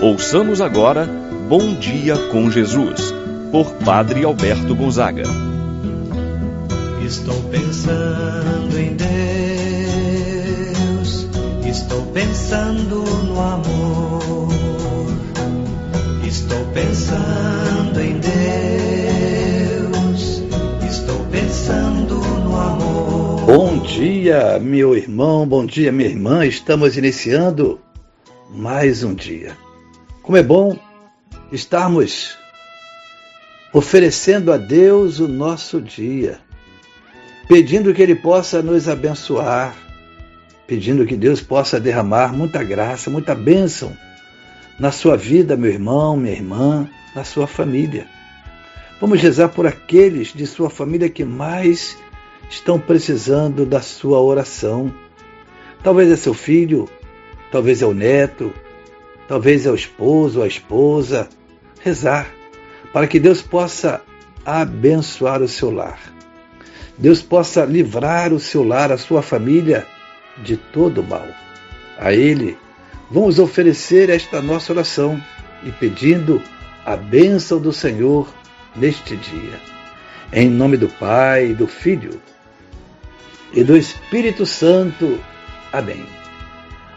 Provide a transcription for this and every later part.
Ouçamos agora Bom Dia com Jesus, por Padre Alberto Gonzaga. Estou pensando em Deus, estou pensando no amor, estou pensando em Deus, estou pensando no amor. Bom dia, meu irmão, bom dia, minha irmã. Estamos iniciando mais um dia. Como é bom estarmos oferecendo a Deus o nosso dia, pedindo que Ele possa nos abençoar, pedindo que Deus possa derramar muita graça, muita bênção na sua vida, meu irmão, minha irmã, na sua família. Vamos rezar por aqueles de sua família que mais estão precisando da sua oração. Talvez é seu filho, talvez é o neto, talvez é o esposo, a esposa, rezar para que Deus possa abençoar o seu lar. Deus possa livrar o seu lar, a sua família de todo mal. A Ele vamos oferecer esta nossa oração e pedindo a bênção do Senhor neste dia. Em nome do Pai, do Filho e do Espírito Santo. Amém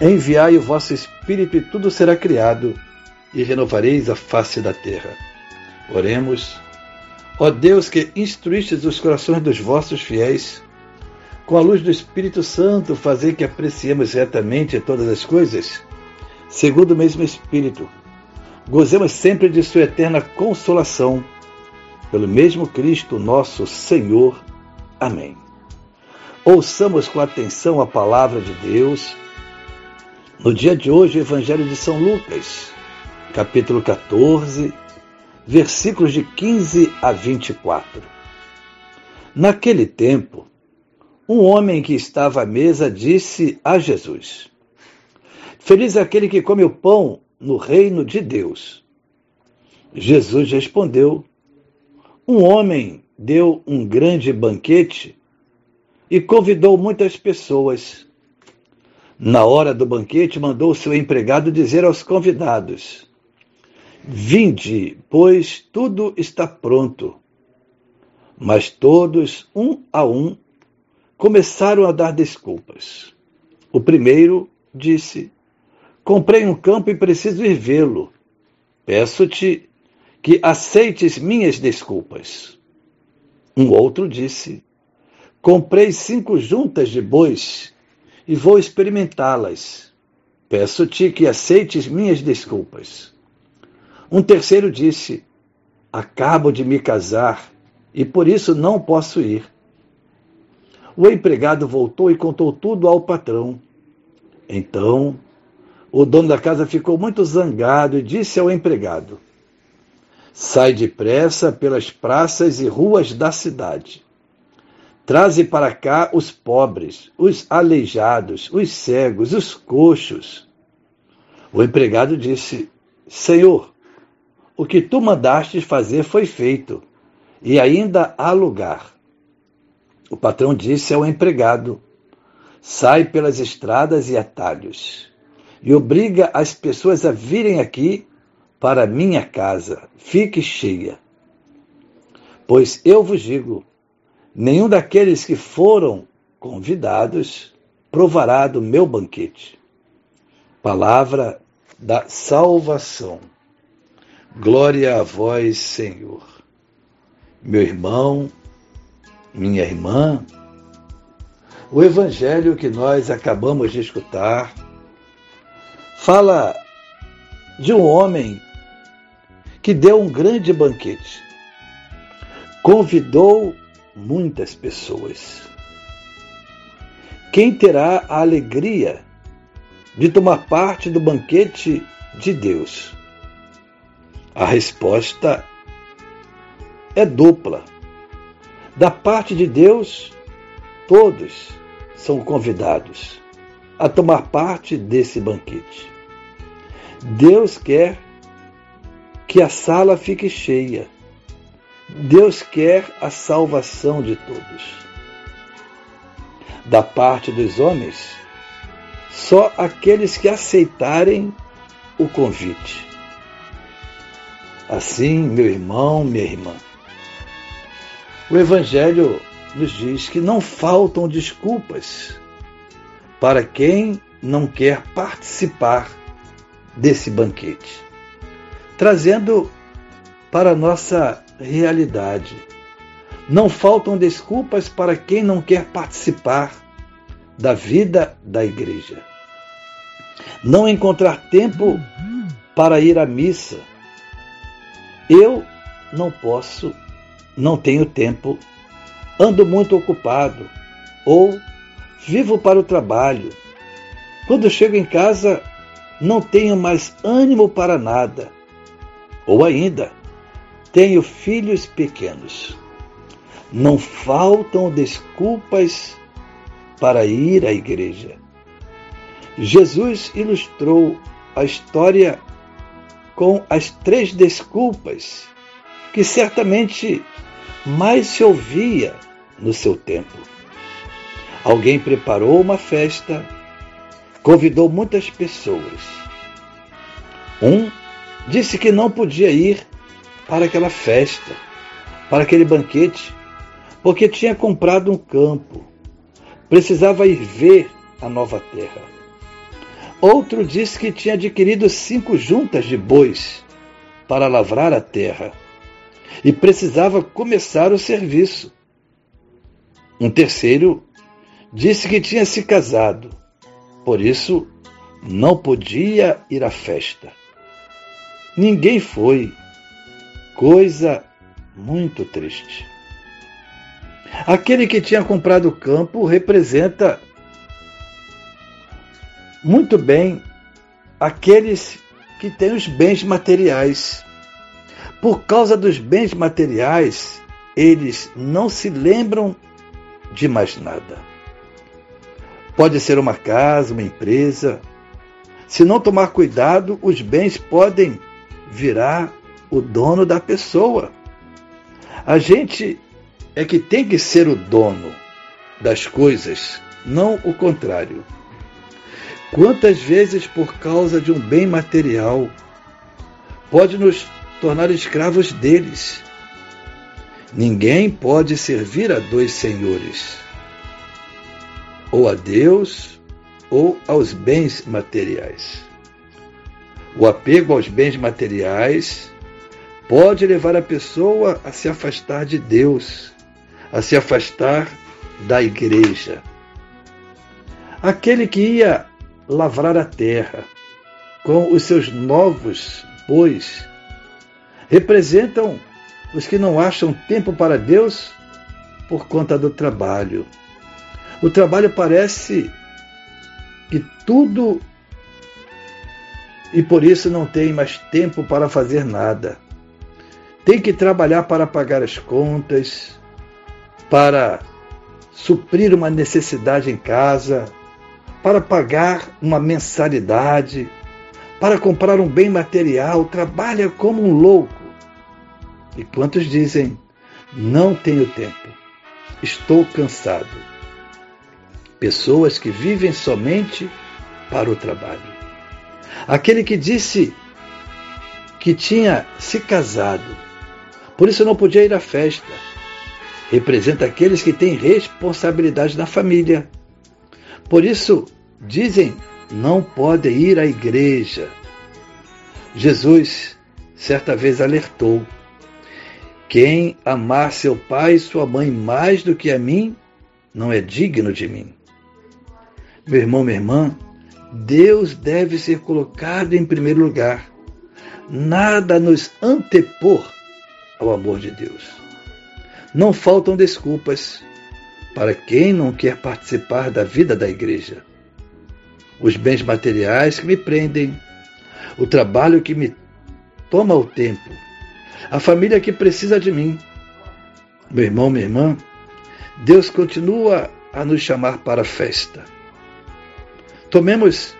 Enviai o vosso Espírito e tudo será criado, e renovareis a face da terra. Oremos. Ó Deus que instruístes os corações dos vossos fiéis, com a luz do Espírito Santo, fazer que apreciemos retamente todas as coisas, segundo o mesmo Espírito. Gozemos sempre de Sua eterna consolação, pelo mesmo Cristo nosso Senhor. Amém. Ouçamos com atenção a palavra de Deus no dia de hoje, o Evangelho de São Lucas, capítulo 14, versículos de 15 a 24. Naquele tempo, um homem que estava à mesa disse a Jesus: Feliz é aquele que come o pão no reino de Deus. Jesus respondeu: Um homem deu um grande banquete e convidou muitas pessoas. Na hora do banquete, mandou seu empregado dizer aos convidados: Vinde, pois tudo está pronto. Mas todos, um a um, começaram a dar desculpas. O primeiro disse: Comprei um campo e preciso ir vê-lo. Peço-te que aceites minhas desculpas. Um outro disse: Comprei cinco juntas de bois e vou experimentá-las. Peço-te que aceites minhas desculpas. Um terceiro disse: Acabo de me casar e por isso não posso ir. O empregado voltou e contou tudo ao patrão. Então, o dono da casa ficou muito zangado e disse ao empregado: Sai depressa pelas praças e ruas da cidade Traze para cá os pobres, os aleijados, os cegos, os coxos. O empregado disse: Senhor, o que tu mandaste fazer foi feito, e ainda há lugar. O patrão disse ao empregado: Sai pelas estradas e atalhos, e obriga as pessoas a virem aqui para minha casa, fique cheia. Pois eu vos digo, Nenhum daqueles que foram convidados provará do meu banquete. Palavra da salvação. Glória a vós, Senhor. Meu irmão, minha irmã, o evangelho que nós acabamos de escutar fala de um homem que deu um grande banquete. Convidou muitas pessoas. Quem terá a alegria de tomar parte do banquete de Deus? A resposta é dupla. Da parte de Deus, todos são convidados a tomar parte desse banquete. Deus quer que a sala fique cheia. Deus quer a salvação de todos. Da parte dos homens, só aqueles que aceitarem o convite. Assim, meu irmão, minha irmã, o Evangelho nos diz que não faltam desculpas para quem não quer participar desse banquete, trazendo para nossa realidade. Não faltam desculpas para quem não quer participar da vida da igreja. Não encontrar tempo para ir à missa. Eu não posso não tenho tempo, ando muito ocupado ou vivo para o trabalho. Quando chego em casa, não tenho mais ânimo para nada. Ou ainda, tenho filhos pequenos. Não faltam desculpas para ir à igreja. Jesus ilustrou a história com as três desculpas que certamente mais se ouvia no seu tempo. Alguém preparou uma festa, convidou muitas pessoas. Um disse que não podia ir para aquela festa, para aquele banquete, porque tinha comprado um campo, precisava ir ver a nova terra. Outro disse que tinha adquirido cinco juntas de bois para lavrar a terra e precisava começar o serviço. Um terceiro disse que tinha se casado, por isso não podia ir à festa. Ninguém foi, coisa muito triste. Aquele que tinha comprado o campo representa muito bem aqueles que têm os bens materiais. Por causa dos bens materiais, eles não se lembram de mais nada. Pode ser uma casa, uma empresa. Se não tomar cuidado, os bens podem virar o dono da pessoa. A gente é que tem que ser o dono das coisas, não o contrário. Quantas vezes, por causa de um bem material, pode nos tornar escravos deles. Ninguém pode servir a dois senhores, ou a Deus ou aos bens materiais. O apego aos bens materiais pode levar a pessoa a se afastar de Deus, a se afastar da igreja. Aquele que ia lavrar a terra com os seus novos bois representam os que não acham tempo para Deus por conta do trabalho. O trabalho parece que tudo e por isso não tem mais tempo para fazer nada. Tem que trabalhar para pagar as contas, para suprir uma necessidade em casa, para pagar uma mensalidade, para comprar um bem material, trabalha como um louco. E quantos dizem: Não tenho tempo, estou cansado. Pessoas que vivem somente para o trabalho. Aquele que disse que tinha se casado, por isso não podia ir à festa, representa aqueles que têm responsabilidade na família. Por isso, dizem, não podem ir à igreja. Jesus certa vez alertou quem amar seu pai e sua mãe mais do que a mim, não é digno de mim. Meu irmão, minha irmã, Deus deve ser colocado em primeiro lugar. Nada nos antepor ao amor de Deus. Não faltam desculpas para quem não quer participar da vida da igreja. Os bens materiais que me prendem, o trabalho que me toma o tempo. A família que precisa de mim. Meu irmão, minha irmã, Deus continua a nos chamar para a festa. Tomemos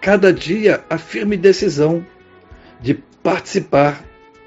cada dia a firme decisão de participar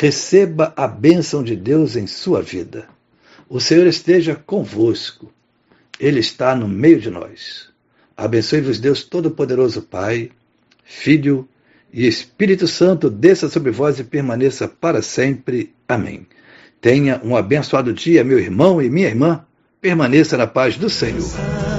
receba a bênção de Deus em sua vida. O Senhor esteja convosco. Ele está no meio de nós. Abençoe-vos, Deus Todo-Poderoso, Pai, Filho e Espírito Santo, desça sobre vós e permaneça para sempre. Amém. Tenha um abençoado dia, meu irmão e minha irmã. Permaneça na paz do Senhor.